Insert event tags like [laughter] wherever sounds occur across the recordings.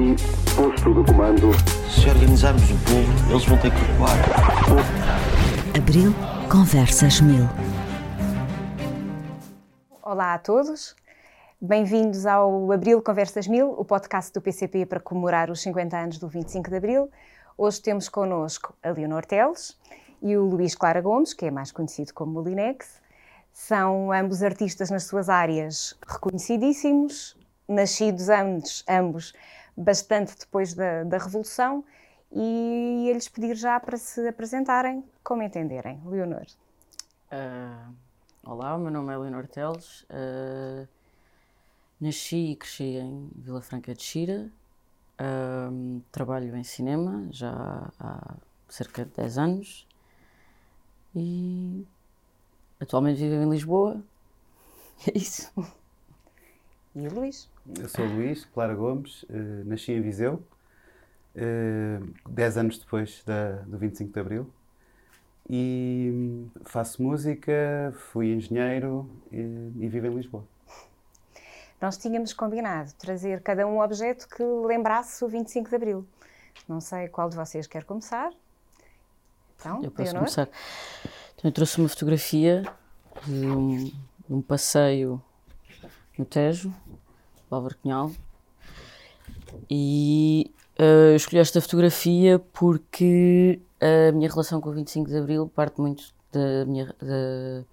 aqui, posto de comando. Se organizarmos o povo, eles vão ter que recuar. Abril Conversas Mil. Olá a todos. Bem-vindos ao Abril Conversas Mil, o podcast do PCP para comemorar os 50 anos do 25 de Abril. Hoje temos connosco a Leonor Teles e o Luís Clara Gomes, que é mais conhecido como Molinex. São ambos artistas nas suas áreas reconhecidíssimos, nascidos ambos, ambos bastante depois da, da Revolução, e ia-lhes pedir já para se apresentarem como entenderem. Leonor. Uh, olá, o meu nome é Leonor Teles. Uh, nasci e cresci em Vila Franca de Xira. Uh, trabalho em cinema já há cerca de 10 anos. E atualmente vivo em Lisboa. [laughs] É isso. E o Luís? Eu sou o Luís Clara Gomes, uh, nasci em Viseu, uh, 10 anos depois da, do 25 de Abril. E faço música, fui engenheiro e, e vivo em Lisboa. Nós tínhamos combinado trazer cada um objeto que lembrasse o 25 de Abril. Não sei qual de vocês quer começar. Então, Eu posso Leonor? começar. Então, eu trouxe uma fotografia de um, de um passeio no Tejo, do Cunhal. E eh, eu escolhi esta fotografia porque a minha relação com o 25 de Abril parte muito da minha, da-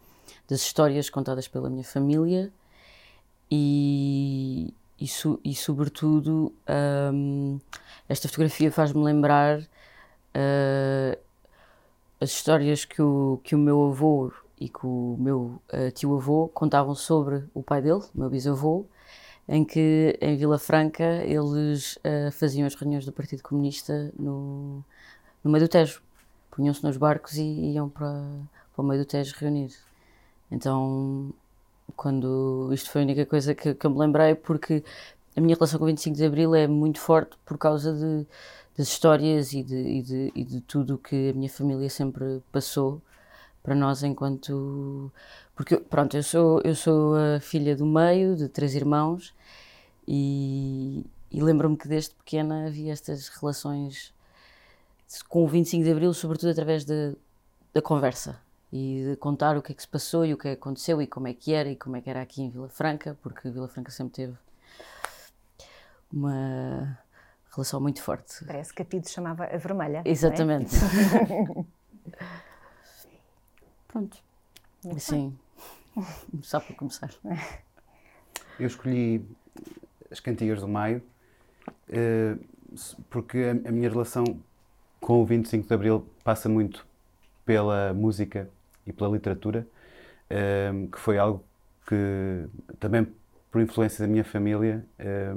das histórias contadas pela minha família e, e, e sobretudo, ahm, esta fotografia faz-me lembrar ah, as histórias que o, que o meu avô e que o meu ah, tio-avô contavam sobre o pai dele, meu bisavô, em que em Vila Franca eles ah, faziam as reuniões do Partido Comunista no, no meio do Tejo. Punham-se nos barcos e iam para, para o meio do Tejo reunir. Então, quando isto foi a única coisa que, que eu me lembrei, porque a minha relação com o 25 de Abril é muito forte por causa de, das histórias e de, e, de, e de tudo que a minha família sempre passou para nós enquanto porque pronto eu sou eu sou a filha do meio de três irmãos e, e lembro-me que desde pequena havia estas relações com o 25 de Abril sobretudo através da, da conversa e de contar o que é que se passou e o que é que aconteceu e como é que era e como é que era aqui em Vila Franca porque Vila Franca sempre teve uma relação muito forte Parece que a Pido chamava a Vermelha. é? Exatamente. [laughs] Pronto. Assim, [laughs] só para começar. Eu escolhi as Cantigas do Maio eh, porque a, minha relação com o 25 de Abril passa muito pela música e pela literatura, eh, que foi algo que também por influência da minha família eh,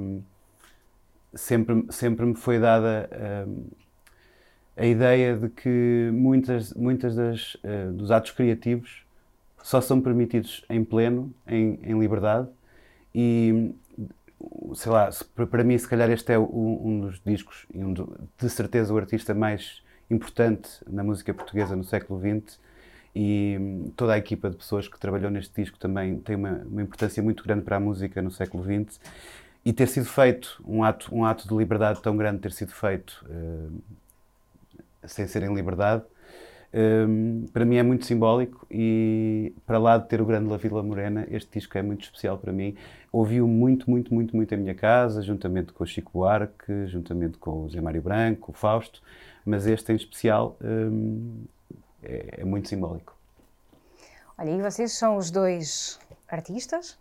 sempre, sempre me foi dada a ideia de que muitas, muitas das, dos atos criativos só são permitidos em pleno, em, em liberdade, e sei lá, para mim, se calhar, este é um dos discos e um de certeza o artista mais importante na música portuguesa no século XX. E hum, toda a equipa de pessoas que trabalhou neste disco também tem uma, uma importância muito grande para a música no século XX. E ter sido feito, um ato, um ato de liberdade tão grande, ter sido feito hum, sem ser em liberdade, hum, para mim é muito simbólico e para lá de ter o grande La Vila Morena, este disco é muito especial para mim. Ouvi-o muito, muito, muito, muito em minha casa, juntamente com o Chico Buarque, juntamente com o Zé Mário Branco, o Fausto, mas este em especial hum, é, é muito simbólico. Olha, e vocês são os dois artistas.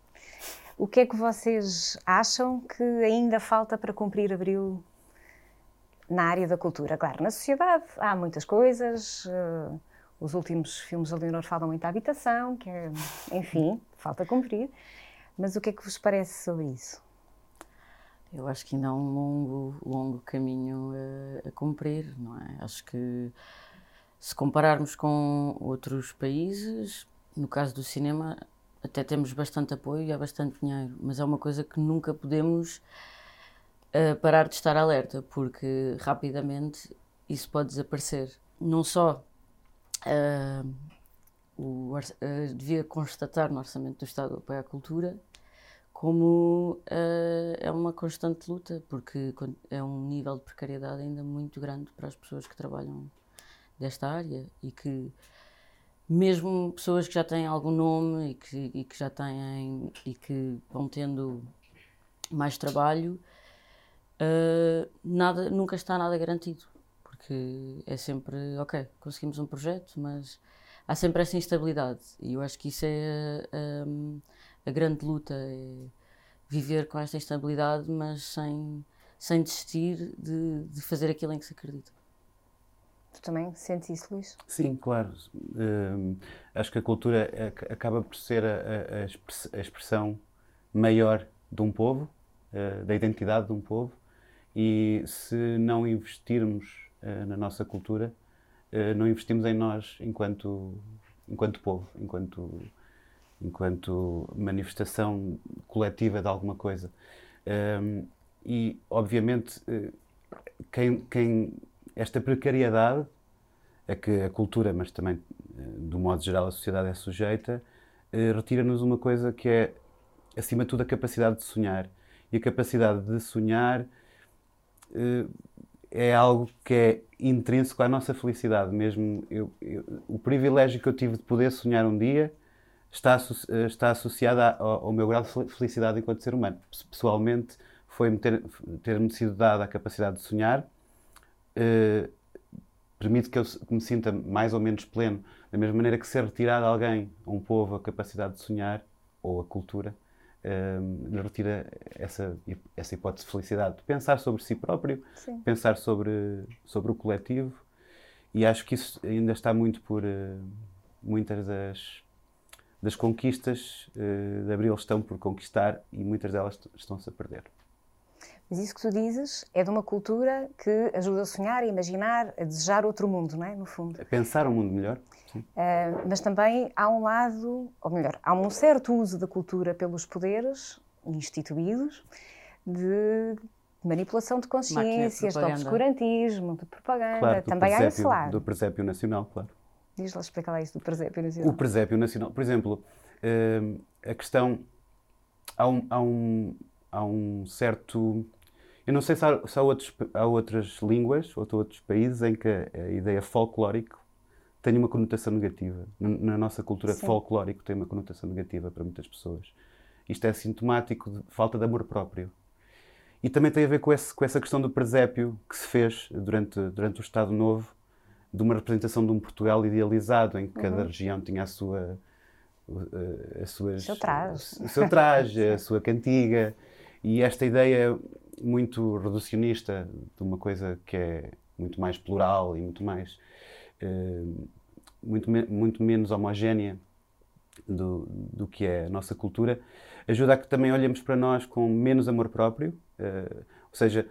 O que é que vocês acham que ainda falta para cumprir Abril na área da cultura? Claro, na sociedade há muitas coisas. eh, os últimos filmes da Leonor falam muito da habitação, que é, enfim, falta cumprir. Mas o que é que vos parece sobre isso? Eu acho que ainda há um longo, longo caminho a, a cumprir, não é? Acho que se compararmos com outros países, no caso do cinema, até temos bastante apoio e há bastante dinheiro, mas é uma coisa que nunca podemos parar de estar alerta, porque rapidamente isso pode desaparecer. Não só eh, o, eh, devia constatar no Orçamento do Estado o apoio à cultura, como uh, é uma constante luta, porque é um nível de precariedade ainda muito grande para as pessoas que trabalham desta área e que mesmo pessoas que já têm algum nome e que, e que já têm e que vão tendo mais trabalho, uh, nada, nunca está nada garantido, porque é sempre, ok, conseguimos um projeto, mas há sempre essa instabilidade e eu acho que isso é um, a grande luta, é viver com esta instabilidade, mas sem, sem desistir de, de fazer aquilo em que se acredita. Tu também sentes isso, Luís? Sim, claro. Uh, acho que a cultura acaba por ser a, a, a expressão maior de um povo, uh, da identidade de um povo, e se não investirmos uh, na nossa cultura, uh, não investimos em nós enquanto, enquanto povo, enquanto, enquanto manifestação coletiva de alguma coisa. Um, e, obviamente, quem, quem, esta precariedade a que a cultura, mas também, do modo geral, a sociedade é sujeita, retira-nos uma coisa que é, acima de tudo, a capacidade de sonhar. E a capacidade de sonhar é algo que é intrínseco à nossa felicidade mesmo. Eu, eu, o privilégio que eu tive de poder sonhar um dia está, eh, está associado ao, meu grau de felicidade enquanto ser humano. Pessoalmente, foi-me ter, ter-me sido dada a capacidade de sonhar, uh, permite que eu me sinta mais ou menos pleno, da mesma maneira que ser retirado a alguém, a um povo, a capacidade de sonhar, ou a cultura, lhe retira essa, essa hipótese de felicidade, de pensar sobre si próprio, Sim. pensar sobre, sobre o coletivo, e acho que isso ainda está muito por uh, muitas das, das conquistas uh, de Abril estão por conquistar e muitas delas estão-se a perder. Mas isso que tu dizes é de uma cultura que ajuda a sonhar, a imaginar, a desejar outro mundo, não é? No fundo. A pensar um mundo melhor. Uh, mas também há um lado, ou melhor, há um certo uso da cultura pelos poderes instituídos de manipulação de consciências, de, de obscurantismo, de propaganda. Claro, também há esse lado. Do presépio nacional, claro. Diz lá, explica lá isso do presépio nacional. O presépio nacional, por exemplo, uh, a questão. Há um, há, um, há um certo. Eu não sei se há, se há, outros, há outras línguas ou outros países em que a ideia folclórica tem uma conotação negativa. Na nossa cultura, Sim. folclórico tem uma conotação negativa para muitas pessoas. Isto é sintomático de falta de amor próprio. E também tem a ver com, esse, com essa questão do presépio que se fez durante, durante o Estado Novo, de uma representação de um Portugal idealizado, em que uhum. cada região tinha a sua. A, suas, seu traje. O seu traje, a [laughs] sua cantiga. E esta ideia muito reducionista de uma coisa que é muito mais plural e muito mais eh, muito, muito menos homogénea do, do que é a nossa cultura, ajuda a que também olhemos para nós com menos amor próprio, uh, ou seja,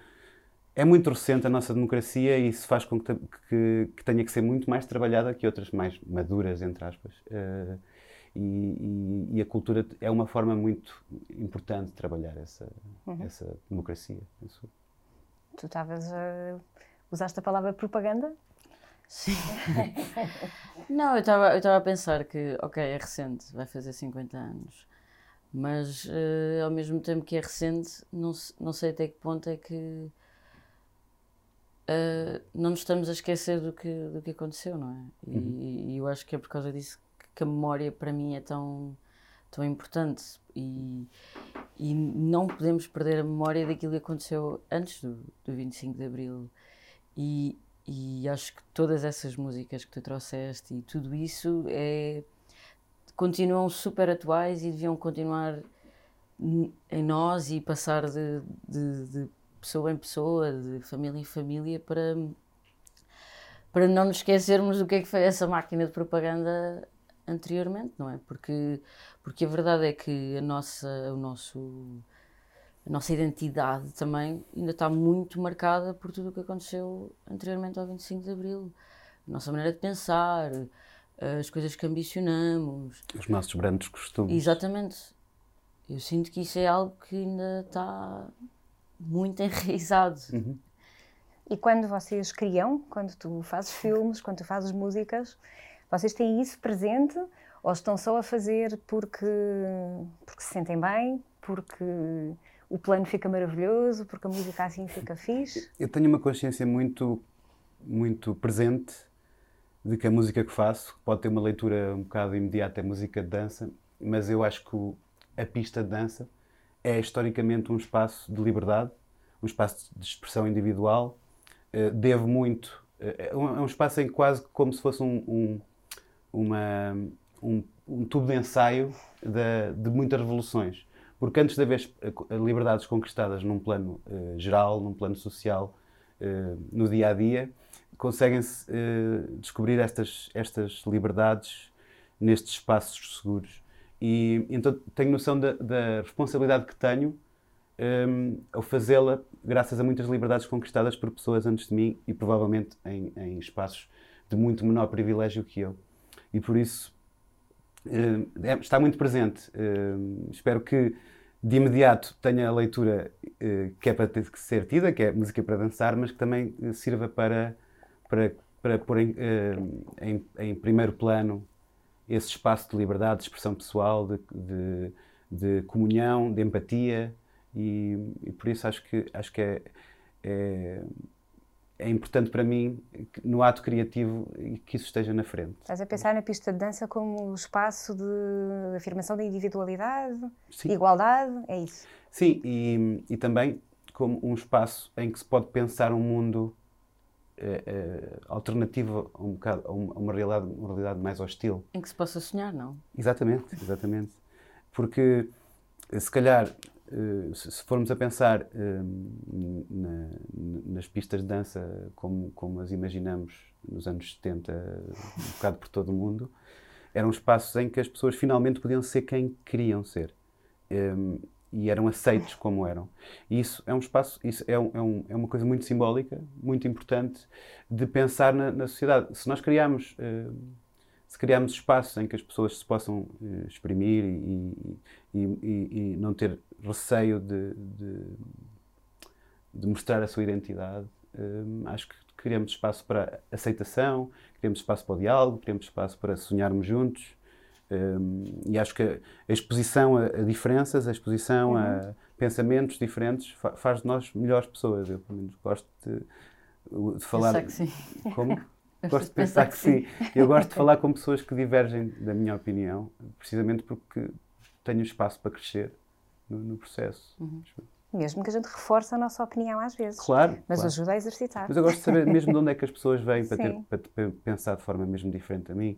é muito recente a nossa democracia e isso faz com que, que, que tenha que ser muito mais trabalhada que outras mais maduras, entre aspas. Uh, e, e, e, a cultura é uma forma muito importante de trabalhar essa, uhum. essa democracia. Tu estavas a... usaste a palavra propaganda? Sim. [laughs] não, eu estava eu a pensar que, ok, é recente, vai fazer 50 anos, mas uh, ao mesmo tempo que é recente, não, não sei até que ponto é que uh, não nos estamos a esquecer do que, do que aconteceu, não é? E, uhum. e eu acho que é por causa disso que a memória para mim é tão, tão importante e, e não podemos perder a memória daquilo que aconteceu antes do, do 25 de Abril. E, e acho que todas essas músicas que tu trouxeste e tudo isso é, continuam super atuais e deviam continuar em nós e passar de, de, de pessoa em pessoa, de família em família, para, para não nos esquecermos do que é que foi essa máquina de propaganda anteriormente, não é? Porque, porque a verdade é que a nossa, o nosso a nossa identidade também ainda está muito marcada por tudo o que aconteceu anteriormente ao 25 de Abril. A nossa maneira de pensar, as coisas que ambicionamos. Os nossos grandes costumes. Exatamente. Eu sinto que isso é algo que ainda está muito [laughs] enraizado. Uhum. E quando vocês criam, quando tu fazes filmes, quando tu fazes músicas, vocês têm isso presente Ou estão só a fazer porque, porque se sentem bem, porque o plano fica maravilhoso, porque a música assim fica fixe? Eu tenho uma consciência muito, muito presente de que a música que faço pode ter uma leitura um bocado imediata, é música de dança, mas eu acho que a pista de dança é historicamente um espaço de liberdade, um espaço de expressão individual, uh, devo muito, uh, é, um, é um espaço em quase como se fosse um, um uma, um, um, tubo de ensaio de, de, muitas revoluções. Porque antes de haver eh, liberdades conquistadas num plano uh, geral, num plano social, no dia a dia, conseguem-se descobrir estas, estas liberdades nestes espaços seguros. E então tenho noção da, da responsabilidade que tenho um, ao fazê-la graças a muitas liberdades conquistadas por pessoas antes de mim e provavelmente em, em espaços de muito menor privilégio que eu. E por isso um, é, está muito presente. Um, espero que de imediato tenha a leitura uh, que é para ter que ser tida, que é música para dançar, mas que também sirva para, para, para pôr em, em, em primeiro plano esse espaço de liberdade, de expressão pessoal, de, de, de comunhão, de empatia e, e, por isso acho que, acho que é, é, é, importante para mim que, no ato criativo que isso esteja na frente. Estás a pensar na pista de dança como espaço de afirmação da individualidade, Sim. igualdade, é isso? Sim, e, e também como um espaço em que se pode pensar um mundo é, é, alternativa a, um bocado, a, uma, realidade, uma realidade mais hostil. Em que se possa sonhar, não? Exatamente, exatamente. Porque se calhar, eh, se formos a pensar eh, na, nas pistas de dança como, como as imaginamos nos anos 70, um bocado por todo o mundo, eram espaços em que as pessoas finalmente podiam ser quem queriam ser e eram aceitos como eram. E isso é um espaço, isso é, um, é, um, é uma coisa muito simbólica, muito importante de pensar na, na sociedade. Se nós criarmos, uh, se criarmos espaços em que as pessoas se possam uh, exprimir e, e, e, e, não ter receio de, de, de mostrar a sua identidade, uh, acho que criamos espaço para aceitação, criamos espaço para o diálogo, criamos espaço para sonharmos juntos um, e acho que a exposição a, a diferenças, a exposição uhum. a pensamentos diferentes fa faz de nós melhores pessoas. Eu, pelo menos, gosto de, de falar. Pensar que sim. Como? [laughs] gosto de pensar, que, sim. Eu gosto de falar [laughs] com pessoas que divergem da minha opinião, precisamente porque tenho espaço para crescer no, no processo. Uhum. Mesmo que a gente reforce a nossa opinião às vezes. Claro. Mas claro. ajuda a exercitar. Mas eu gosto de saber mesmo de onde é que as pessoas vêm para, ter, para, para pensar de forma mesmo diferente a mim.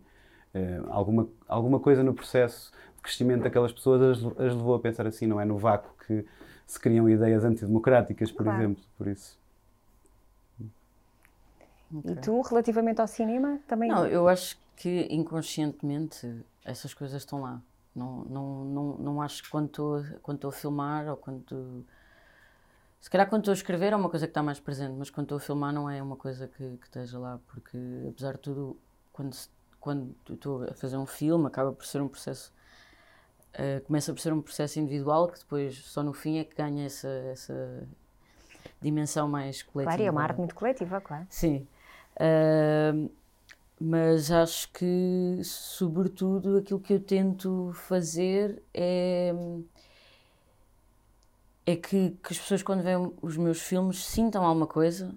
Uh, alguma, alguma coisa no processo de crescimento daquelas pessoas as, as, levou a pensar assim, não é no vácuo que se criam ideias antidemocráticas, por claro. exemplo, por isso. Okay. E tu, relativamente ao cinema, também? Não, eu acho que inconscientemente essas coisas estão lá. Não, não, não, não acho que quando estou, a filmar ou quando. Se calhar quando estou a escrever é uma coisa que está mais presente, mas quando estou a filmar não é uma coisa que, que esteja lá, porque apesar de tudo, quando quando estou a fazer um filme, acaba por ser um processo. Uh, começa por ser um processo individual que depois, só no fim, é que ganha essa, essa dimensão mais coletiva. Claro, é uma arte muito coletiva, claro. Sim. Uh, mas acho que, sobretudo, aquilo que eu tento fazer é. É que, que as pessoas, quando veem os meus filmes, sintam alguma coisa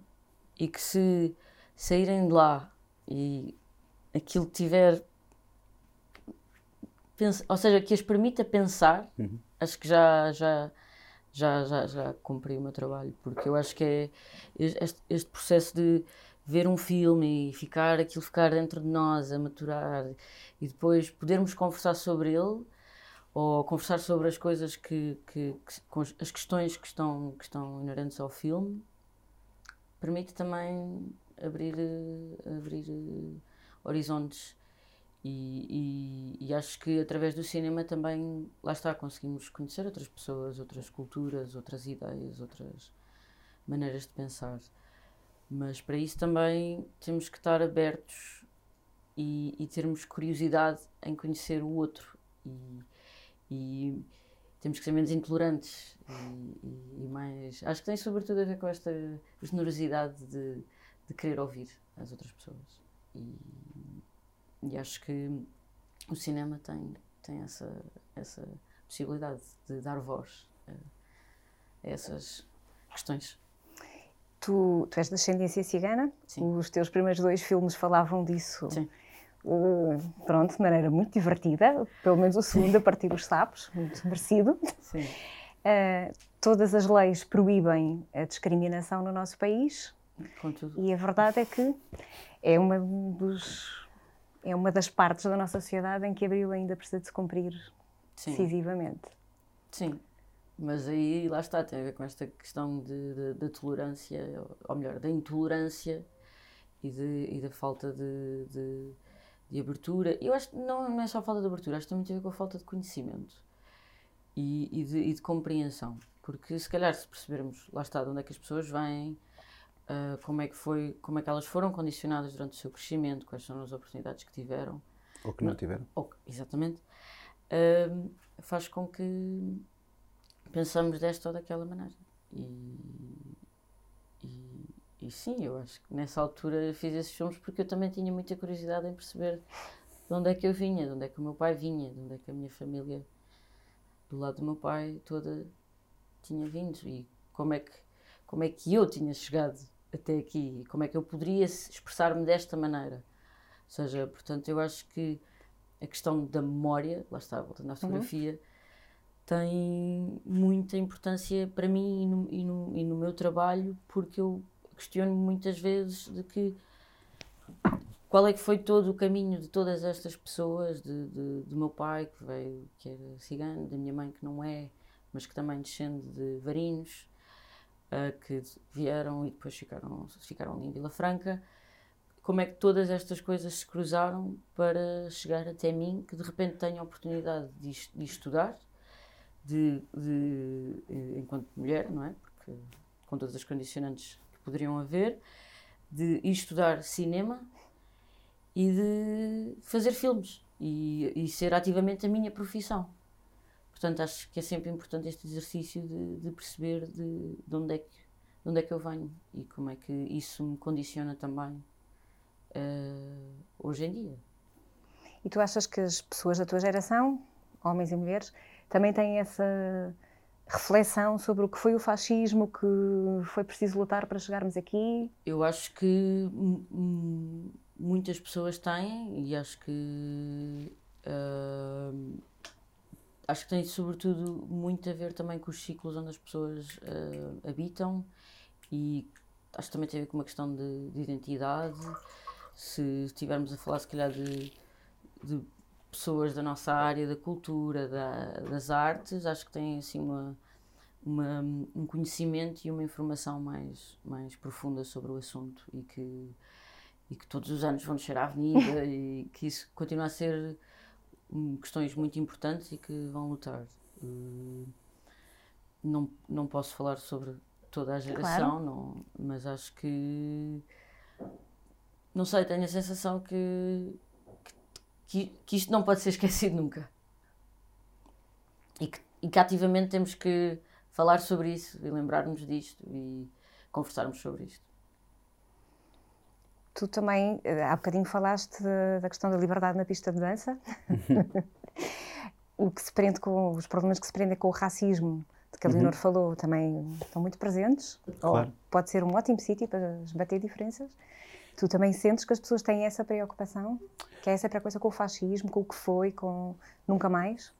e que, se saírem de lá e aquilo tiver. Ou seja, que as permita pensar, uhum. acho que já, já, já, já, já cumpri o meu trabalho, porque eu acho que é este, este processo de ver um filme e ficar aquilo ficar dentro de nós a maturar e depois podermos conversar sobre ele ou conversar sobre as coisas que, que, que as questões que estão que estão inerentes ao filme permite também abrir abrir horizontes. E, e, e, acho que através do cinema também, lá está, conseguimos conhecer outras pessoas, outras culturas, outras ideias, outras maneiras de pensar. Mas para isso também temos que estar abertos e, e termos curiosidade em conhecer o outro. E, e temos que ser menos intolerantes e, mais. Acho que tem sobretudo a ver com esta generosidade de, de querer ouvir as outras pessoas. E, e acho que o cinema tem, tem essa, essa possibilidade de dar voz a essas questões. Tu, tu és de ascendência cigana, Sim. os teus primeiros dois filmes falavam disso. Sim. Uh, pronto, de maneira muito divertida, pelo menos o segundo, a partir dos sapos, muito merecido. Sim. Uh, [laughs] todas as leis proíbem a discriminação no nosso país Contudo, e a verdade é que é uma, dos, é uma das partes da nossa sociedade em que Abril ainda precisa de se cumprir sim. decisivamente. Sim, mas aí lá está, tem a ver com esta questão da tolerância, ou melhor, da intolerância e, de, e da falta de, de, de abertura. Eu acho que não, não é só a falta de abertura, acho que tem muito a ver com a falta de conhecimento e, e, de, e de compreensão. Porque se calhar se percebermos, lá está, de onde é que as pessoas vêm, ah, como é que foi, como é que elas foram condicionadas durante o seu crescimento, quais são as oportunidades que tiveram, Ou que não tiveram. ou- exatamente, hum, faz com que pensamos desta ou daquela maneira. E, e, e sim, eu acho que nessa altura fiz esses filmes porque eu também tinha muita curiosidade em perceber de onde é que eu vinha, de onde é que o meu pai vinha, de onde é que a minha família, do lado do meu pai, toda tinha vindo e como é que, como é que eu tinha chegado até aqui e como é que eu poderia expressar-me desta maneira. Ou seja, portanto, eu acho que a questão da memória, lá está, voltando à fotografia, tem muita importância para mim e no, e no, e no meu trabalho, porque eu questiono muitas vezes de que qual é que foi todo o caminho de todas estas pessoas, de, de- do meu pai que veio, que era cigano, da minha mãe que não é, mas que também descende de varinos, ah, que vieram e depois ficaram, ficaram em Vila Franca. Como é que todas estas coisas se cruzaram para chegar até mim, que de repente tenho a oportunidade de, de estudar, de, de, eh, enquanto mulher, não é? Porque com todas as condicionantes que poderiam haver, de estudar cinema e de fazer filmes e, e ser ativamente a minha profissão. Portanto, acho que é sempre importante este exercício de, de perceber de, de onde é que, de onde é que eu venho e como é que isso me condiciona também eh, hoje em dia. E tu achas que as pessoas da tua geração, homens e mulheres, também têm essa reflexão sobre o que foi o fascismo, que foi preciso lutar para chegarmos aqui? Eu acho que muitas pessoas têm e acho que hum, acho que tem sobretudo muito a ver também com os ciclos onde as pessoas ah, habitam e acho que também tem a ver com uma questão de, de identidade. Se estivermos a falar se calhar de, de pessoas da nossa área da cultura, da- das artes, acho que têm assim uma, uma- um conhecimento e uma informação mais, mais profunda sobre o assunto e que, e que todos os anos vão descer à avenida [laughs] e que isso continua a ser hum, questões muito importantes e que vão lutar. Não, não posso falar sobre toda a geração, não, mas acho que não sei, tenho a sensação que, que, que isto não pode ser [laughs] esquecido nunca. E que, e que ativamente temos que falar sobre isso e lembrar-nos disto e conversarmos sobre isto. Tu também, eh, há bocadinho falaste da, da questão da liberdade na pista de dança. [laughs] o que se prende com os problemas que se prendem com o racismo, de que a Leonor falou, também estão muito presentes. Claro. Ou pode ser um ótimo sítio para esbater diferenças. Tu também sentes que as pessoas têm essa preocupação? Que é essa preocupação com o fascismo, com o que foi, com nunca mais?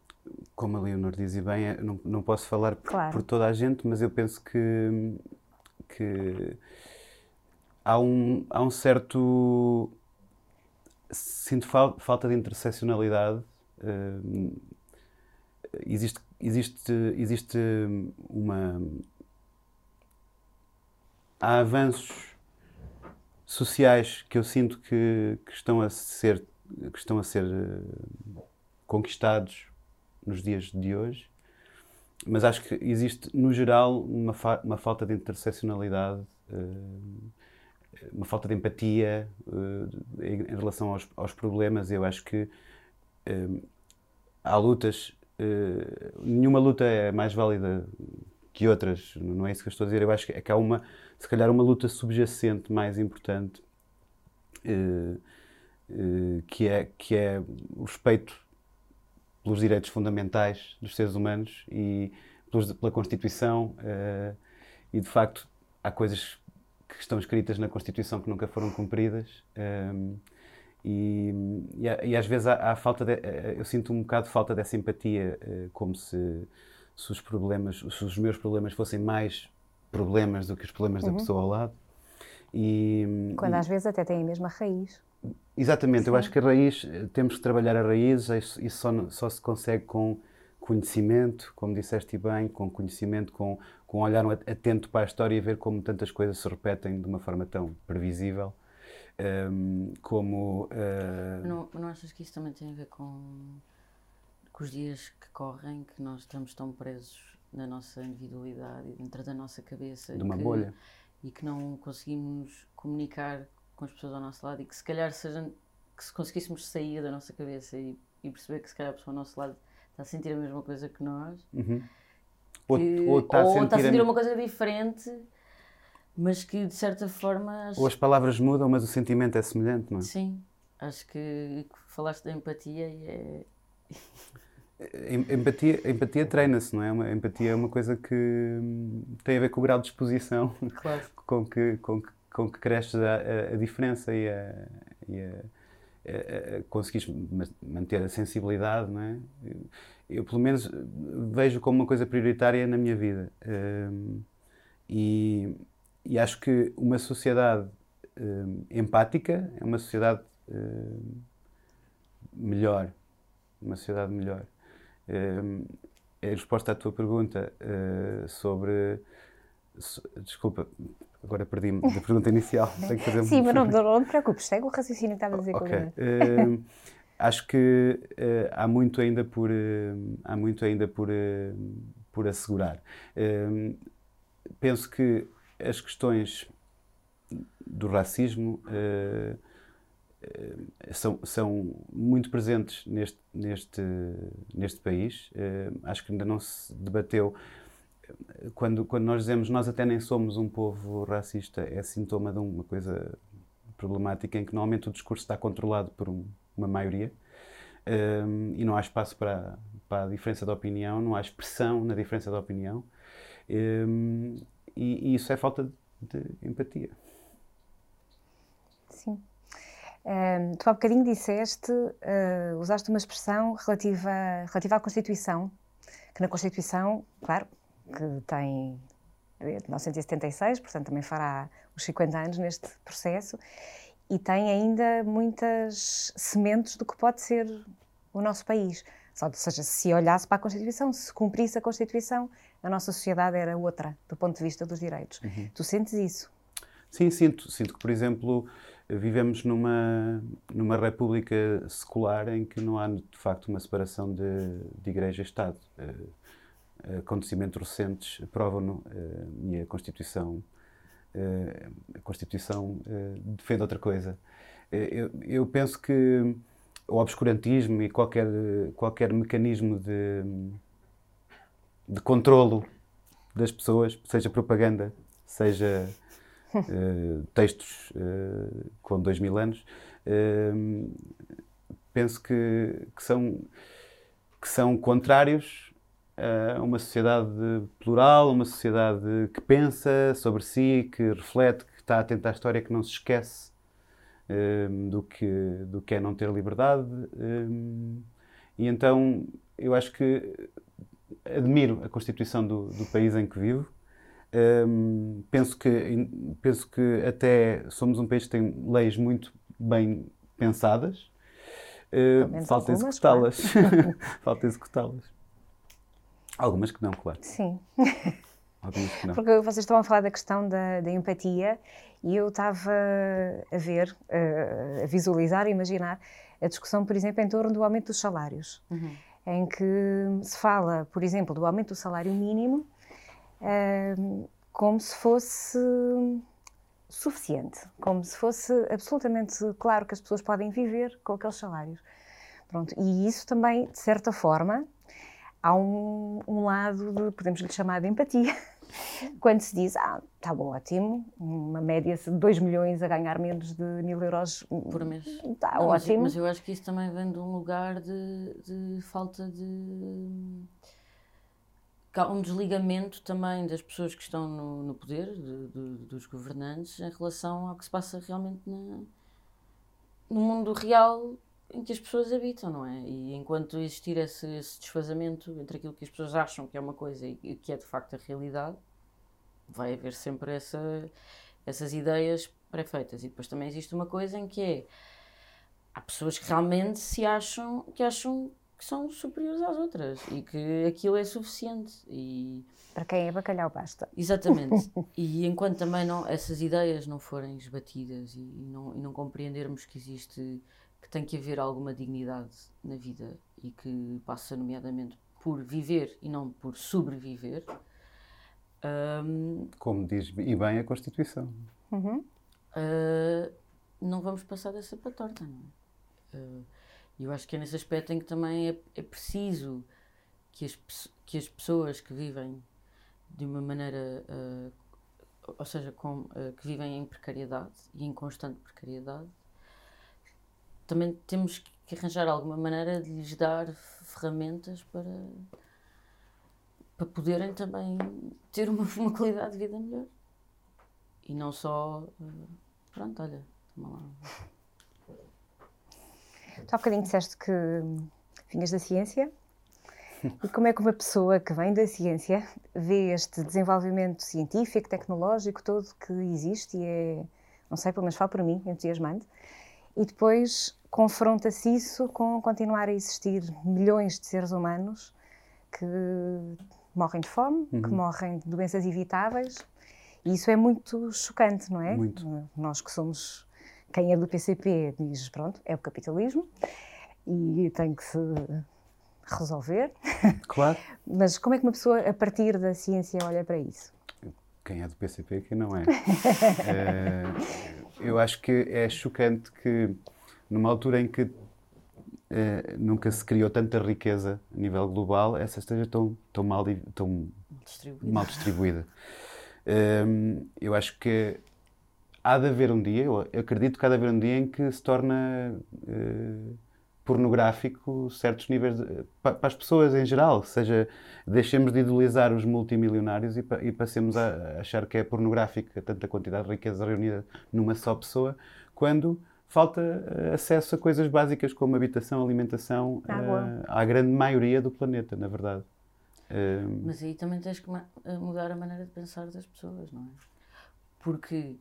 Como a Leonor diz e bem, eu não, não posso falar por, Claro. por toda a gente, mas eu penso que, que há, um, há um certo. Sinto fal- falta de interseccionalidade. hum, existe, existe, existe uma. Há avanços sociais que eu sinto que, que estão a ser, que estão a ser eh, conquistados nos dias de hoje, mas acho que existe, no geral, uma, fa- uma falta de interseccionalidade, eh, uma falta de empatia eh, em, relação aos, aos problemas. Eu acho que há lutas, nenhuma luta é mais válida que outras, não é isso que eu estou a dizer. Eu acho que, é que há uma, se calhar, uma luta subjacente mais importante. eh, eh, que, é, que é o respeito pelos direitos fundamentais dos seres humanos e pelos, pela Constituição. eh, e de facto, há coisas que estão escritas na Constituição que nunca foram cumpridas. e, e, e às vezes há, há falta de, eu sinto um bocado de falta dessa empatia, como se, se os problemas, se os meus problemas fossem mais problemas do que os problemas da pessoa ao lado. E, Quando às vezes até tem a mesma raiz. Exatamente, eu acho que a raiz, eh, temos que trabalhar a raiz, isso isso só, só se consegue com conhecimento, como disseste bem, com conhecimento, com, com um olhar atento para a história e ver como tantas coisas se repetem de uma forma tão previsível, ehm, como... eh, Não, não achas que isso também tem a ver com, com os dias que correm, que nós estamos tão presos na nossa individualidade dentro da nossa cabeça de uma que- bolha. e que não conseguimos comunicar com as pessoas ao nosso lado e que se calhar seja, que se conseguíssemos sair da nossa cabeça e, e perceber que se calhar a pessoa ao nosso lado está a sentir a mesma coisa que nós Uhum. Ou, que- ou está a sentir, a- uma coisa diferente mas que de certa forma acho- ou as palavras mudam, mas o sentimento é semelhante, não é? sim, acho que falaste da empatia e é Empatia, empatia treina-se, não é? Uma- Empatia é uma coisa que hum, tem a ver com o grau de exposição [laughs] claro com que, com que, com que cresces a, a- diferença e a, e a, a- a- conseguires manter a sensibilidade, não é? Eu, pelo menos, vejo como uma coisa prioritária na minha vida. Hum, e, e acho que uma sociedade hum, empática é uma sociedade hum, melhor. Uma sociedade melhor. Em resposta à tua pergunta eh, sobre. so- desculpa, agora perdi-me da [laughs] pergunta inicial. Tenho que fazer Sim, mas não, não te preocupes, segue o raciocínio que estava a dizer Ok. Carolina. Eh, [laughs] acho que eh, há muito ainda por eh, há muito ainda por eh, por assegurar. Penso que as questões do racismo eh, são, são muito presentes neste, neste, neste país. Eh, acho que ainda não se debateu. Quando, quando nós dizemos nós até nem somos um povo racista, é sintoma de uma coisa problemática em que normalmente o discurso está controlado por um- uma maioria um, e não há espaço para, para a diferença de opinião, não há expressão na diferença de opinião e isso é falta de empatia. Sim. Tu há bocadinho disseste, ah, usaste uma expressão relativa, relativa à Constituição, que na Constituição, claro, que tem é de 1976, portanto também fará os 50 anos neste processo, e tem ainda muitas sementes do que pode ser o nosso país. Ou seja, se olhasse para a Constituição, se cumprisse a Constituição, a nossa sociedade era outra, do ponto de vista dos direitos. Tu sentes isso? Sim, sinto, sinto que, por exemplo, vivemos numa, numa república secular em que não há, de facto, uma separação de, de Igreja e Estado. Eh, acontecimentos recentes provam-no eh, e a Constituição, eh, a Constituição defende outra coisa. Eu, eu penso que o obscurantismo e qualquer, qualquer mecanismo de, de controlo das pessoas, seja propaganda, seja textos eh, com dois mil anos, eh, penso que, que, são, que são contrários a uma sociedade plural, uma sociedade que pensa sobre si, que reflete, que está atenta à história, que não se esquece eh, do, que, do que é não ter liberdade. eh, e então eu acho que admiro a constituição do, do país em que vivo. Um, penso, que, penso que até somos um país que tem leis muito bem pensadas. Uh, falta executá-las. [laughs] falta executá-las. Algumas que não, claro. Sim. Algumas que não. Porque vocês estavam a falar da questão da, da empatia e eu estava a ver, a, visualizar, a imaginar a discussão, por exemplo, em torno do aumento dos salários, em que se fala, por exemplo, do aumento do salário mínimo como se fosse suficiente, como se fosse absolutamente claro que as pessoas podem viver com aqueles salários. Pronto, e isso também, de certa forma, há um, um lado de, podemos lhe chamar de empatia, [laughs] quando se diz, ah, está bom, ótimo, uma média de 2 milhões a ganhar menos de mil euros por mês. Está mas, ótimo. mas eu acho que isso também vem de um lugar de, de falta de. Que há um desligamento também das pessoas que estão no, no poder, de- de- dos governantes, em relação ao que se passa realmente na- no mundo real em que as pessoas habitam, não é? E enquanto existir esse, esse desfazamento entre aquilo que as pessoas acham que é uma coisa e o que é de facto a realidade, vai haver sempre essa, essas ideias pré-feitas. E depois também existe uma coisa em que é há pessoas que realmente se acham que acham que são superiores às outras e que aquilo é suficiente e Para quem é bacalhau basta. exatamente [laughs] e enquanto também não essas ideias não forem esbatidas e, e não, e não compreendermos que existe que tem que haver alguma dignidade na vida e que passa nomeadamente por viver e não por sobreviver hum, Como diz e bem a Constituição. Uh, não vamos passar dessa para torta, não é? Uh, eu acho que é nesse aspecto em que também é, é preciso que as, que as pessoas que vivem de uma maneira, uh, ou seja, com, uh, que vivem em precariedade e em constante precariedade, também temos que arranjar alguma maneira de lhes dar ferramentas para, para poderem também ter uma, uma qualidade de vida melhor. E não só. uh, pronto, olha, toma lá. Tu há bocadinho disseste que vinhas da ciência. E como é que uma pessoa que vem da ciência vê este desenvolvimento científico, tecnológico todo que existe e é, não sei, pelo menos falo para mim, entusiasmante, e depois confronta-se isso com continuar a existir milhões de seres humanos que morrem de fome, que morrem de doenças evitáveis, e isso é muito chocante, não é? Muito. Nós que somos, quem é do PCP diz, pronto, é o capitalismo e tem que se resolver, [laughs] Claro. mas como é que uma pessoa, a partir da ciência, olha para isso? Quem é do PCP, quem não é. [laughs] Eh, eu acho que é chocante que, numa altura em que eh, nunca se criou tanta riqueza a nível global, essa esteja tão, tão, mal, tão Distribuído. mal distribuída. Hum, eu acho que há de haver um dia, eu acredito que há de haver um dia em que se torna eh, pornográfico certos níveis de- pa- para, as pessoas em geral, seja deixemos de idolizar os multimilionários e, e passemos a a achar que é pornográfico tanta quantidade de riqueza reunida numa só pessoa, quando falta eh, acesso a coisas básicas como habitação, alimentação eh, à grande maioria do planeta, na verdade. Hum, Mas aí também tens que mudar a maneira de pensar das pessoas, não é? Porque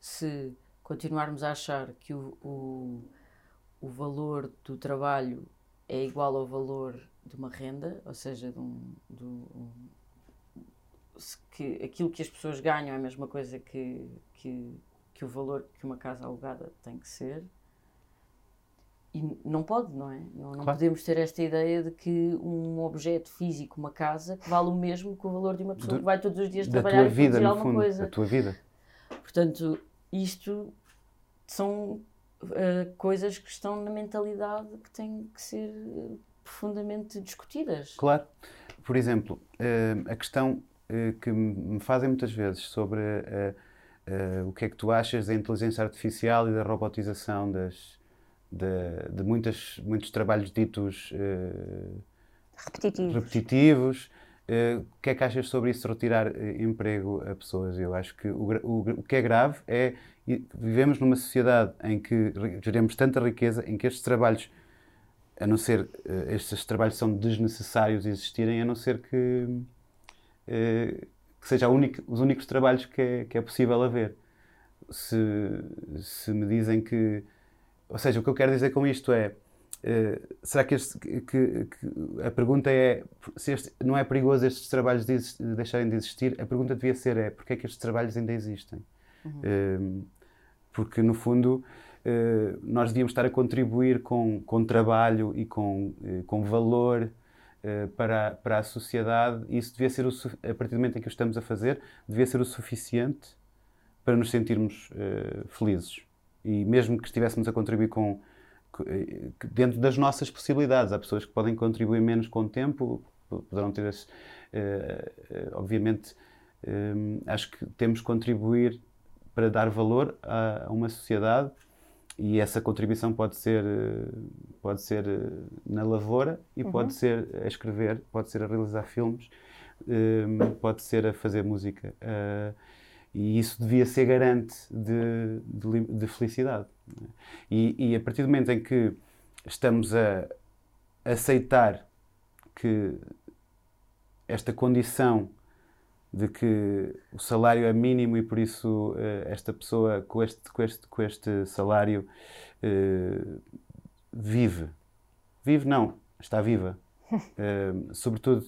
se continuarmos a achar que o, o, o valor do trabalho é igual ao valor de uma renda, ou seja, de um, de um- se que aquilo que as pessoas ganham é a mesma coisa que, que, que o valor que uma casa alugada tem que ser. E não pode, não é? Não, não Claro. podemos ter esta ideia de que um objeto físico, uma casa, que vale o mesmo que o valor de uma pessoa Do- que vai todos os dias trabalhar tua e produzir alguma fundo, coisa. da tua vida. Portanto, isto são eh, coisas que estão na mentalidade que têm que ser eh, profundamente discutidas. Claro. Por exemplo, eh, a questão eh, que me fazem muitas vezes sobre o que é que tu achas da inteligência artificial e da robotização das, de, de muitas, muitos trabalhos ditos eh, Repetitivo. repetitivos. Eh, o que é que achas sobre isso, retirar eh, emprego a pessoas? Eu acho que o, o o que é grave é vivemos numa sociedade em que geremos tanta riqueza, em que estes trabalhos, a não ser, eh, estes trabalhos são desnecessários existirem, a não ser que, que sejam os únicos trabalhos que é, que é possível haver. Se, se me dizem que. Ou seja, o que eu quero dizer com isto é. Eh, será que, este- que- que- a pergunta é se este- não é perigoso estes trabalhos de deixarem de existir? A pergunta devia ser é porque é que estes trabalhos ainda existem? Eh, porque no fundo eh, nós devíamos estar a contribuir com, com trabalho e com, com valor para, para a sociedade e isso devia ser o, a partir do momento em que o estamos a fazer devia ser o suficiente para nos sentirmos felizes e mesmo que estivéssemos a contribuir com dentro das nossas possibilidades há pessoas que podem contribuir menos com o tempo poderão ter eh, eh, obviamente acho que temos que contribuir para dar valor a, uma sociedade e essa contribuição pode ser eh, pode ser eh, na lavoura e Uhum. pode ser a escrever pode ser a realizar filmes pode ser a fazer música e isso devia ser garante de, de, de felicidade é? e, e a partir do momento em que estamos a aceitar que esta condição de que o salário é mínimo e por isso eh, esta pessoa com este, com este, com este salário eh, vive. Vive não, está viva. [laughs] Eh, sobretudo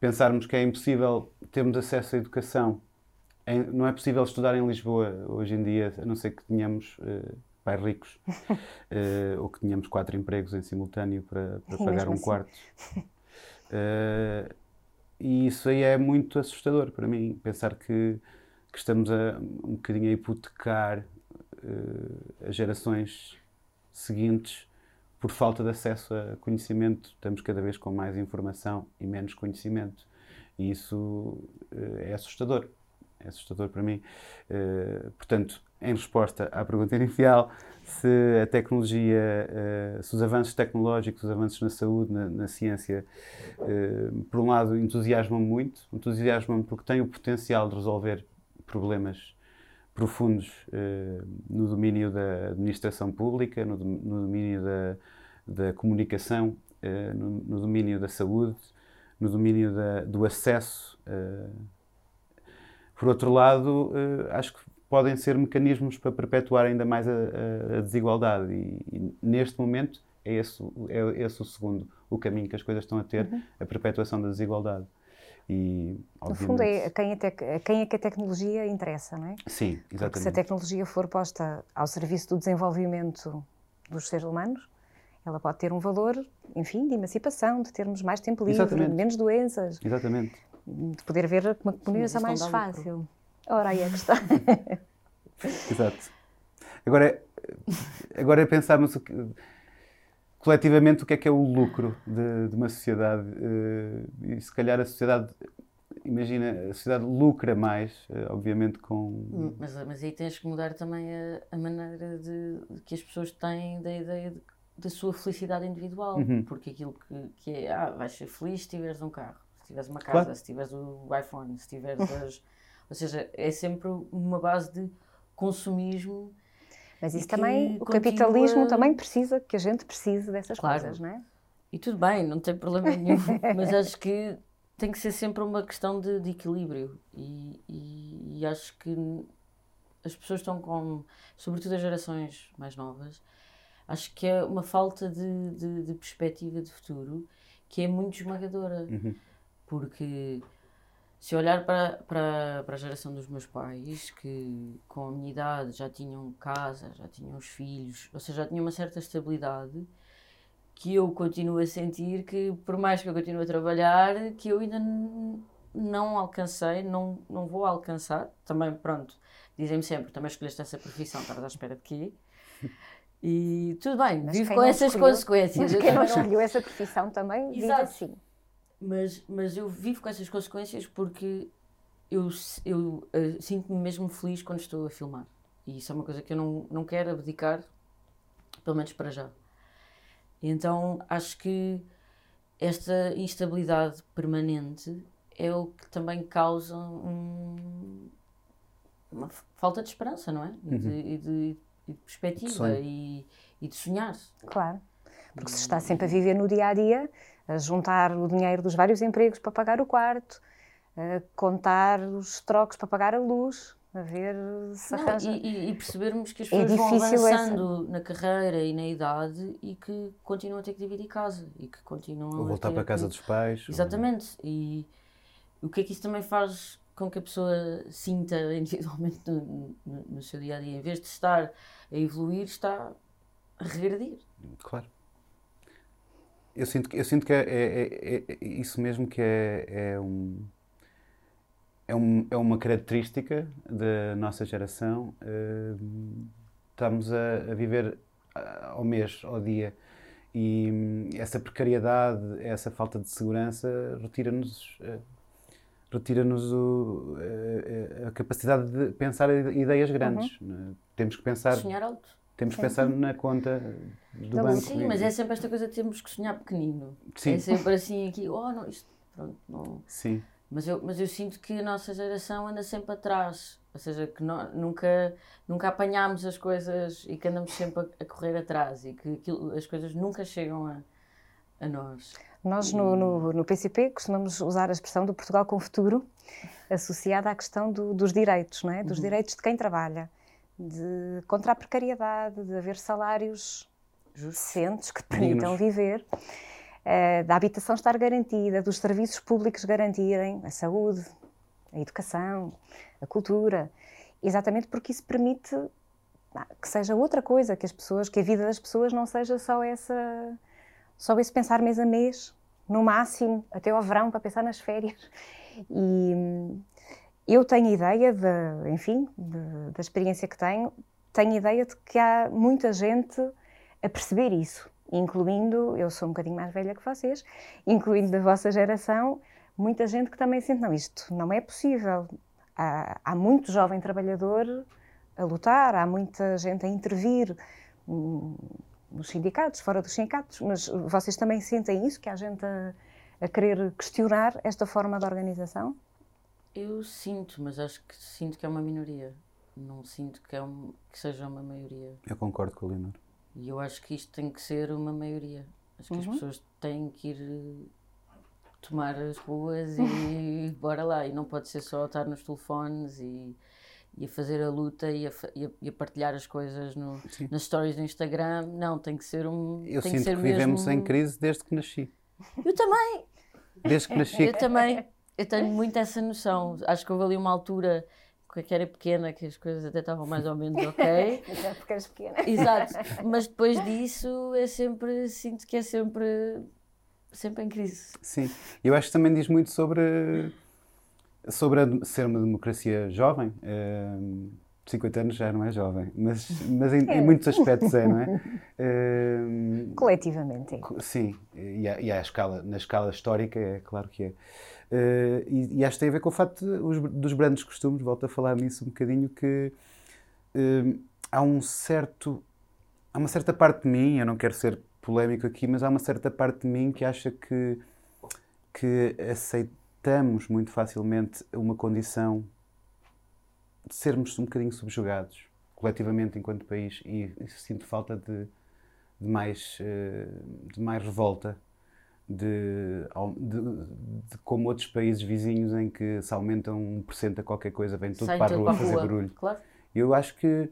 pensarmos que é impossível termos acesso à educação. É- não é possível estudar em Lisboa hoje em dia, a não ser que tenhamos eh, pais ricos [laughs] eh, ou que tenhamos quatro empregos em simultâneo para, para E pagar um assim. quarto. [laughs] Eh, e isso aí é muito assustador para mim, pensar que, que estamos a, um bocadinho a hipotecar as gerações seguintes por falta de acesso a conhecimento. Estamos cada vez com mais informação e menos conhecimento. E isso é assustador. É assustador para mim. Eh, portanto, em resposta à pergunta inicial, se a tecnologia, eh, se os avanços tecnológicos, os avanços na saúde, na, na ciência, eh, por um lado entusiasmam muito, entusiasmam porque têm o potencial de resolver problemas profundos no domínio da administração pública, no, no domínio da, da comunicação, no, no domínio da saúde, no domínio da- do acesso. Por outro lado, eh, acho que podem ser mecanismos para perpetuar ainda mais a, a- desigualdade e, e neste momento é esse, o- é esse o segundo, o caminho que as coisas estão a ter, a perpetuação da desigualdade. E, No fundo, é quem, a tec- a quem é que a tecnologia interessa, não é? Sim, Porque se a exatamente. tecnologia for posta ao serviço do desenvolvimento dos seres humanos, ela pode ter um valor, enfim, de emancipação, de termos mais tempo livre, Exatamente. menos doenças, Exatamente. De poder ver uma comunicação isto não mais fácil. Ora, aí é que está. [laughs] Exato. Agora, agora pensarmos o que- coletivamente o que é que é o lucro de, de uma sociedade. eh, e se calhar a sociedade, imagina, a sociedade lucra mais, eh, obviamente, com. Mas, mas aí tens que mudar também a, a maneira de, de que as pessoas têm da ideia de- da sua felicidade individual. Uhum. Porque aquilo que, que é, ah, vais ser feliz se tiveres um carro, se tiveres uma casa, Claro. se tiveres o iPhone, se tiveres as. [laughs] Ou seja, é sempre uma base de consumismo. Mas isso também, o capitalismo também precisa, que a gente precise dessas Claro. coisas, não é? E tudo bem, não tem problema nenhum, [laughs] mas acho que tem que ser sempre uma questão de, de equilíbrio. E, e- e acho que as pessoas estão com, sobretudo as gerações mais novas, acho que é uma falta de, de, de perspectiva de futuro que é muito esmagadora. Porque se olhar para, para, para a geração dos meus pais, que com a minha idade já tinham casa, já tinham os filhos, ou seja, já tinham uma certa estabilidade, que eu continuo a sentir que, por mais que eu continue a trabalhar, que eu ainda não alcancei, não, não vou alcançar. Também, pronto, dizem-me sempre, também escolheste essa profissão, estás à espera de quê? E tudo bem, Mas vivo com essas escolheu- consequências. Mas quem não [laughs] escolheu essa profissão também vive Exato. assim. Mas, mas eu vivo com essas consequências porque eu, eu eh, sinto-me mesmo feliz quando estou a filmar. E isso é uma coisa que eu não, não quero abdicar, pelo menos para já. Então acho que esta instabilidade permanente é o que também causa um- uma falta de esperança, não é? E de, e de- e de perspectiva sonho. e, e de sonhar. Claro. Porque se está sempre a viver no dia a dia, juntar o dinheiro dos vários empregos para pagar o quarto, a contar os trocos para pagar a luz, a ver se Não, arranja. e, e- percebermos que as É pessoas vão difícil essa- avançando na carreira e na idade e que continuam a ter que dividir casa e que continuam Ou a voltar ter para a casa que... dos pais. ou- Exatamente. E o que é que isso também faz com que a pessoa sinta [laughs] individualmente no, no- no seu dia a dia? Em vez de estar a evoluir, está a regredir. Claro. Eu sinto, que- eu sinto que é, é- é- é isso mesmo que é, é, um, é, um, é uma característica da nossa geração. eh, estamos a, a viver ao mês, ao dia. E hum, essa precariedade, essa falta de segurança retira-nos eh, retira-nos o- a, capacidade de pensar ide- ideias grandes. né? Temos que pensar, Sonhar alto. Temos que pensar na conta do Da banco. Sim, mas é sempre esta coisa de termos que sonhar pequenino. Sim. É sempre assim aqui, oh não, isto, pronto, não. Sim, Mas eu, mas eu sinto que a nossa geração anda sempre atrás. Ou seja, que nó- nunca, nunca apanhámos as coisas e que andamos sempre a, a correr atrás e que aquilo- as coisas nunca chegam a, a nós. Nós no, no, no PCP costumamos usar a expressão do Portugal com futuro associada à questão do- dos direitos, não é? Dos direitos de quem trabalha, de contra a precariedade, de haver salários decentes que permitam viver, eh, da habitação estar garantida, dos serviços públicos garantirem a saúde, a educação, a cultura, exatamente porque isso permite que seja outra coisa, que as pessoas, que a vida das pessoas não seja só essa só esse pensar mês a mês, no máximo, até ao verão, para pensar nas férias. E eu tenho ideia, de, enfim, de- da experiência que tenho, tenho ideia de que há muita gente a perceber isso, incluindo, eu sou um bocadinho mais velha que vocês, incluindo da vossa geração, muita gente que também sente, não, isto não é possível. Há, há muito jovem trabalhador a lutar, há muita gente a intervir, hum, nos sindicatos, fora dos sindicatos, mas vocês também sentem isso, que há gente a, a querer questionar esta forma de organização? Eu sinto, mas acho que sinto que é uma minoria. Não sinto que, é um, que seja uma maioria. eu concordo com a Leonor. E eu acho que isto tem que ser uma maioria. Acho que as pessoas têm que ir eh, tomar as ruas e [laughs] bora lá. E não pode ser só estar nos telefones e, e a fazer a luta e a, e a- e a partilhar as coisas no, nas stories do Instagram. Não, tem que ser um. Eu tem sinto ser que vivemos mesmo... em crise desde que nasci. Eu também! Desde que nasci. Eu também. Eu tenho muito essa noção. Acho que houve ali uma altura que era pequena que as coisas até estavam mais ou menos ok. [laughs] Até porque és pequena. Exato, [laughs] mas depois disso é sempre, sinto que é sempre, sempre em crise. Sim, eu acho que também diz muito sobre, sobre a- ser uma democracia jovem. Ehm, 50 anos já não é jovem, mas, mas em, em muitos aspectos é, não é? [laughs] Ehm, Coletivamente. é. co- sim, e, à, e à escala, na escala histórica é claro que é. Eh, e, e acho que tem a ver com o facto dos grandes costumes, volto a falar nisso um bocadinho, que ehm, há um certo há uma certa parte de mim, eu não quero ser polémico aqui, mas há uma certa parte de mim que acha que, que aceitamos muito facilmente uma condição de sermos um bocadinho subjugados coletivamente enquanto país e, e sinto falta de, de mais, eh, de mais revolta de, de, de como outros países vizinhos em que se aumentam 1% a qualquer coisa, vem tudo para a rua para a fazer rua. barulho. Claro. Eu acho que,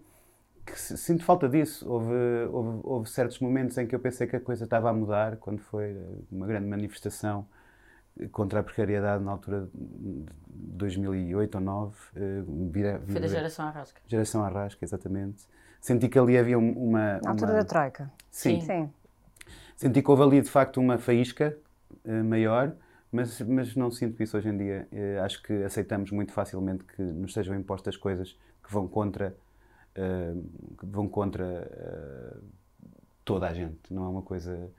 que sinto falta disso. Houve, houve, houve certos momentos em que eu pensei que a coisa estava a mudar, quando foi uma grande manifestação contra a precariedade na altura de 2008 ou 2009. eh, vira- Foi da vira- geração Arrasca. geração Arrasca, exatamente. Senti que ali havia um- uma... Na altura uma- da Troika. Sim, Sim. Sim. Senti que houve ali de facto uma faísca eh, maior, mas, mas não sinto isso hoje em dia. Eh, acho que aceitamos muito facilmente que nos sejam impostas coisas que vão contra, eh, que vão contra toda a gente. Não é uma coisa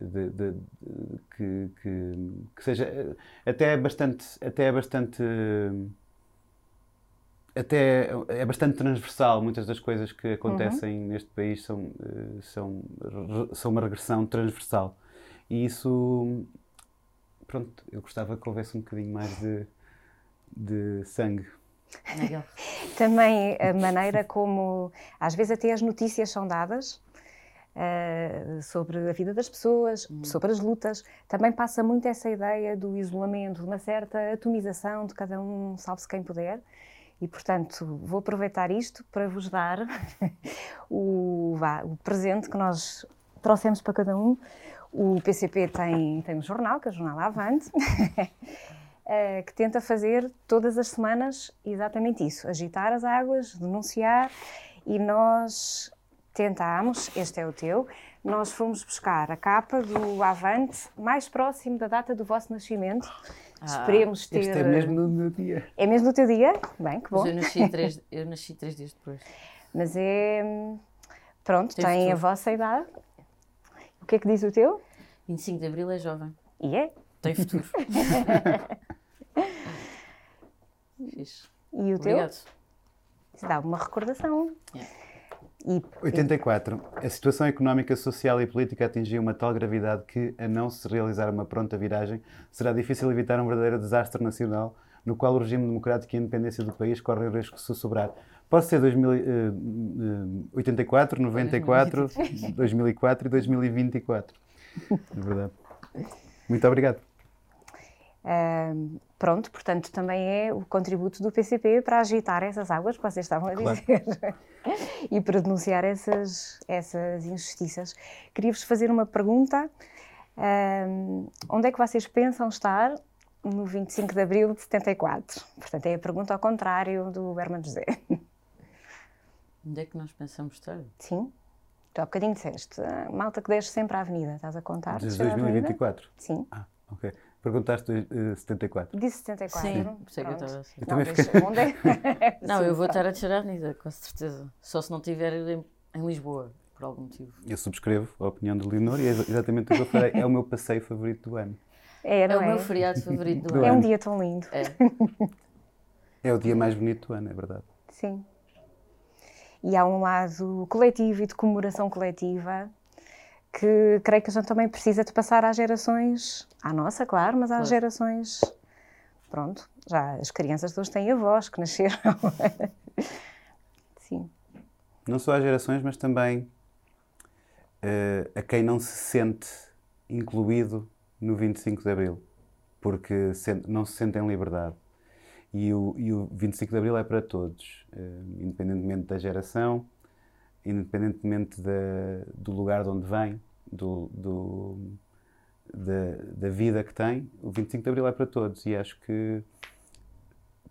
de- de- de- que, que, que seja até bastante, até bastante eh, até é bastante transversal. Muitas das coisas que acontecem neste país são, eh, são, são uma regressão transversal. E isso, pronto, eu gostava que houvesse um bocadinho mais de, de sangue. [laughs] Também a maneira como, às vezes, até as notícias são dadas eh, sobre a vida das pessoas, sobre as lutas. Também passa muito essa ideia do isolamento, de uma certa atomização de cada um, salve-se quem puder. E, portanto, vou aproveitar isto para vos dar [laughs] o, vá, o presente que nós trouxemos para cada um. O PCP tem, tem um jornal, que é o Jornal Avante, [laughs] eh, que tenta fazer todas as semanas exatamente isso: agitar as águas, denunciar. E nós tentámos, este é o teu, nós fomos buscar a capa do Avante mais próximo da data do vosso nascimento. Esperemos ter. Este é mesmo no meu dia. É mesmo no teu dia? Bem, que bom. Mas eu nasci, [laughs] três, eu nasci três dias depois. Mas é. hum, Pronto, Tem a vossa idade. O que é que diz o teu? 25 de Abril é jovem. E é. Tem futuro. [laughs] E o teu? Obrigado. Isso dá uma recordação. Yeah. E 84. A situação económica, social e política atingiu uma tal gravidade que, a não se realizar uma pronta viragem, será difícil evitar um verdadeiro desastre nacional no qual o regime democrático e a independência do país correm o risco de se sobrar. Pode ser 2000, eh, eh, 84, 94, 2004 e 2024. É verdade. Muito obrigado. Ahm, pronto, portanto, também é o contributo do PCP para agitar essas águas que vocês estavam a Claro. dizer [laughs] e para denunciar essas, essas injustiças. Queria-vos fazer uma pergunta. Ahm, onde é que vocês pensam estar no 25 de abril de 74? Portanto, é a pergunta ao contrário do Herman José. Onde é que nós pensamos estar? Sim? Tu há bocadinho disseste, ah, malta que desce sempre à avenida, estás a contar? Desde descer à avenida? 2024. Sim. Ah, ok. Perguntaste eh, 74. Disse 74. Sim, não? por isso é que eu estava assim. Eu Não, também mas onde é? [laughs] Não, eu vou estar a descer a avenida, com certeza. Só se não estiver em, em Lisboa, por algum motivo. Eu subscrevo a opinião de Leonor e é exa- exatamente o que eu farei. É o meu passeio favorito do ano. É, É não o é? meu feriado favorito do [laughs] Do É ano. um dia tão lindo. É. É o dia mais bonito do ano, é verdade. Sim. E há um lado coletivo e de comemoração coletiva que creio que a gente também precisa de passar às gerações, à nossa, claro, mas às Claro. gerações. Pronto, já as crianças de hoje têm avós que nasceram. [laughs] Sim. Não só às gerações, mas também eh, a quem não se sente incluído no 25 de Abril, porque não se sente em liberdade. E o, e o 25 de Abril é para todos, eh, independentemente da geração, independentemente da- do lugar de onde vem, do, do- da, da vida que tem. O 25 de Abril é para todos e acho que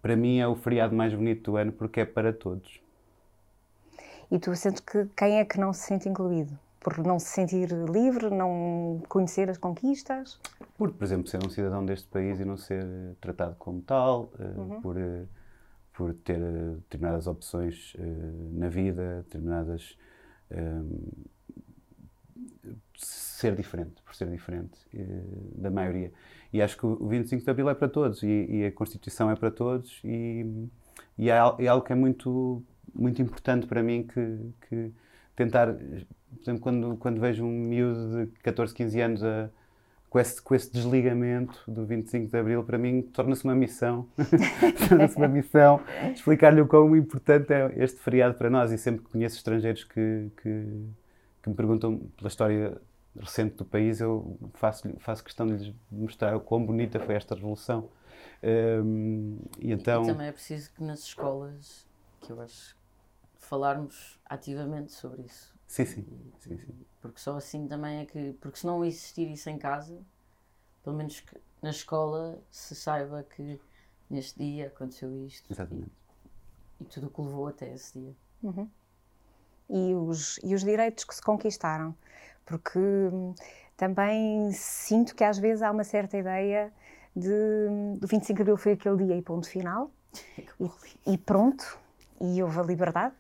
para mim é o feriado mais bonito do ano porque é para todos. E tu sentes que quem é que não se sente incluído? Por não se sentir livre, não conhecer as conquistas? Por, por exemplo, ser um cidadão deste país e não ser tratado como tal, eh, por, eh, por ter eh, determinadas opções eh, na vida, determinadas. eh, ser diferente, por ser diferente eh, da maioria. E acho que o 25 de Abril é para todos e, e a Constituição é para todos e, e é, é algo que é muito, muito importante para mim que, que tentar, por exemplo, quando, quando vejo um miúdo de 14, 15 anos a, com, esse, com esse desligamento do 25 de Abril, para mim torna-se uma missão, [laughs] torna-se uma missão explicar-lhe o quão importante é este feriado para nós e sempre que conheço estrangeiros que, que, que me perguntam pela história recente do país, eu faço, faço questão de lhes mostrar o quão bonita foi esta revolução. Hum, e então, E também é preciso que nas escolas, que eu acho, falarmos ativamente sobre isso. Sim, sim, sim, sim. Porque só assim também é que. Porque se não existir isso em casa, pelo menos que na escola se saiba que neste dia aconteceu isto. exatamente. E, e tudo o que levou até esse dia. e os, e os direitos que se conquistaram. Porque hum, também sinto que às vezes há uma certa ideia de hum, do 25 de Abril foi aquele dia e ponto final, [laughs] e, e pronto, e houve a liberdade.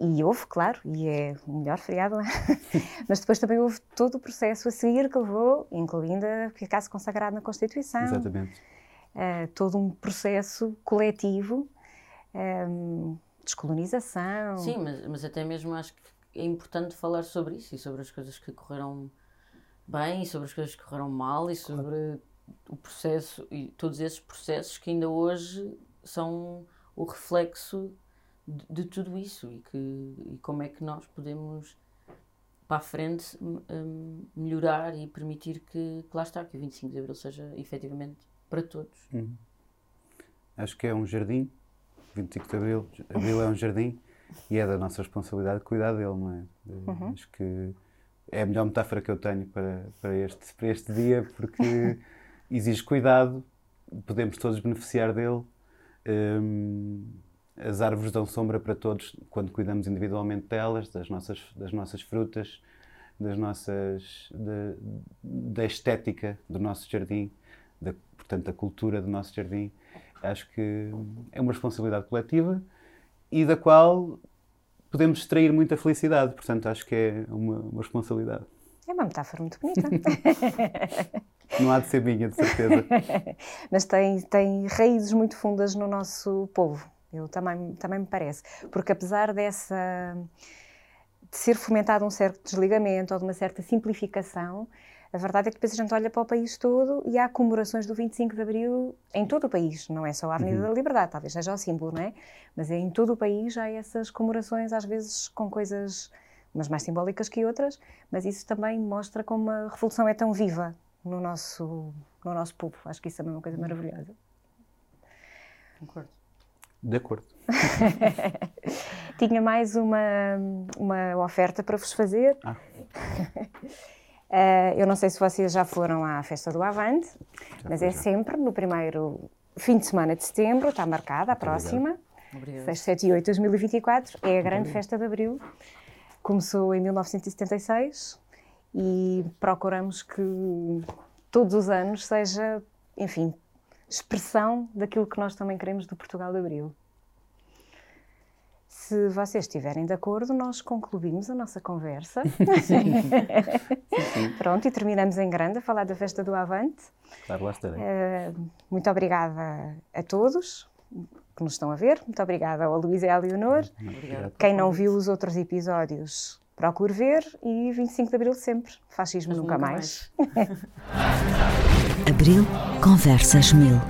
E houve, claro, e é o melhor feriado, é? [laughs] mas depois também houve todo o processo a seguir que levou, incluindo a ficar-se consagrado na Constituição, Exatamente. eh, todo um processo coletivo, hum, descolonização. Sim, mas, mas até mesmo acho que é importante falar sobre isso e sobre as coisas que correram bem e sobre as coisas que correram mal e sobre o processo e todos esses processos que ainda hoje são o reflexo de, de tudo isso e, que, e como é que nós podemos para a frente m- hum, melhorar e permitir que, que lá está, que o 25 de Abril seja efetivamente para todos. Acho que é um jardim, 25 de Abril, Abril é um jardim e é da nossa responsabilidade cuidar dele, não é? Eh, Acho que é a melhor metáfora que eu tenho para, para, este, para este dia porque [laughs] exige cuidado, podemos todos beneficiar dele. Hum, as árvores dão sombra para todos quando cuidamos individualmente delas, das nossas, das nossas frutas, das nossas, da, da estética do nosso jardim, da, portanto, da cultura do nosso jardim. Acho que é uma responsabilidade coletiva e da qual podemos extrair muita felicidade. Portanto, acho que é uma, uma responsabilidade. É uma metáfora muito bonita. [laughs] Não há de ser minha, de certeza. [laughs] Mas tem, tem raízes muito fundas no nosso povo. Eu também, também me parece. Porque apesar dessa de ser fomentado um certo desligamento ou de uma certa simplificação, a verdade é que depois a gente olha para o país todo e há comemorações do 25 de Abril em todo o país, não é só a Avenida Uhum. da Liberdade, talvez seja o símbolo, não é? Mas é em todo o país há essas comemorações, às vezes com coisas umas mais simbólicas que outras, mas isso também mostra como a revolução é tão viva no nosso, no nosso povo. Acho que isso também é uma coisa maravilhosa. Concordo. De acordo. [laughs] Tinha mais uma, uma oferta para vos fazer. Ah. [laughs] Eh, eu não sei se vocês já foram à festa do Avante, mas fui, é já. sempre no primeiro fim de semana de setembro, está marcada a próxima, Obrigada. 6, 7 e 8 de 2024, é a grande festa de Abril. Começou em 1976 e procuramos que todos os anos seja, enfim, expressão daquilo que nós também queremos do Portugal de Abril. Se vocês estiverem de acordo, nós concluímos a nossa conversa. [laughs] Pronto, e terminamos em grande a falar da festa do Avante. Claro, lá estarei. Eh, muito obrigada a todos que nos estão a ver. Muito obrigada ao Luís e à Leonor. Obrigada. Quem não viu os outros episódios, procure ver. E 25 de Abril sempre. Fascismo Mas nunca, mais. [laughs] Abril Conversas Mil.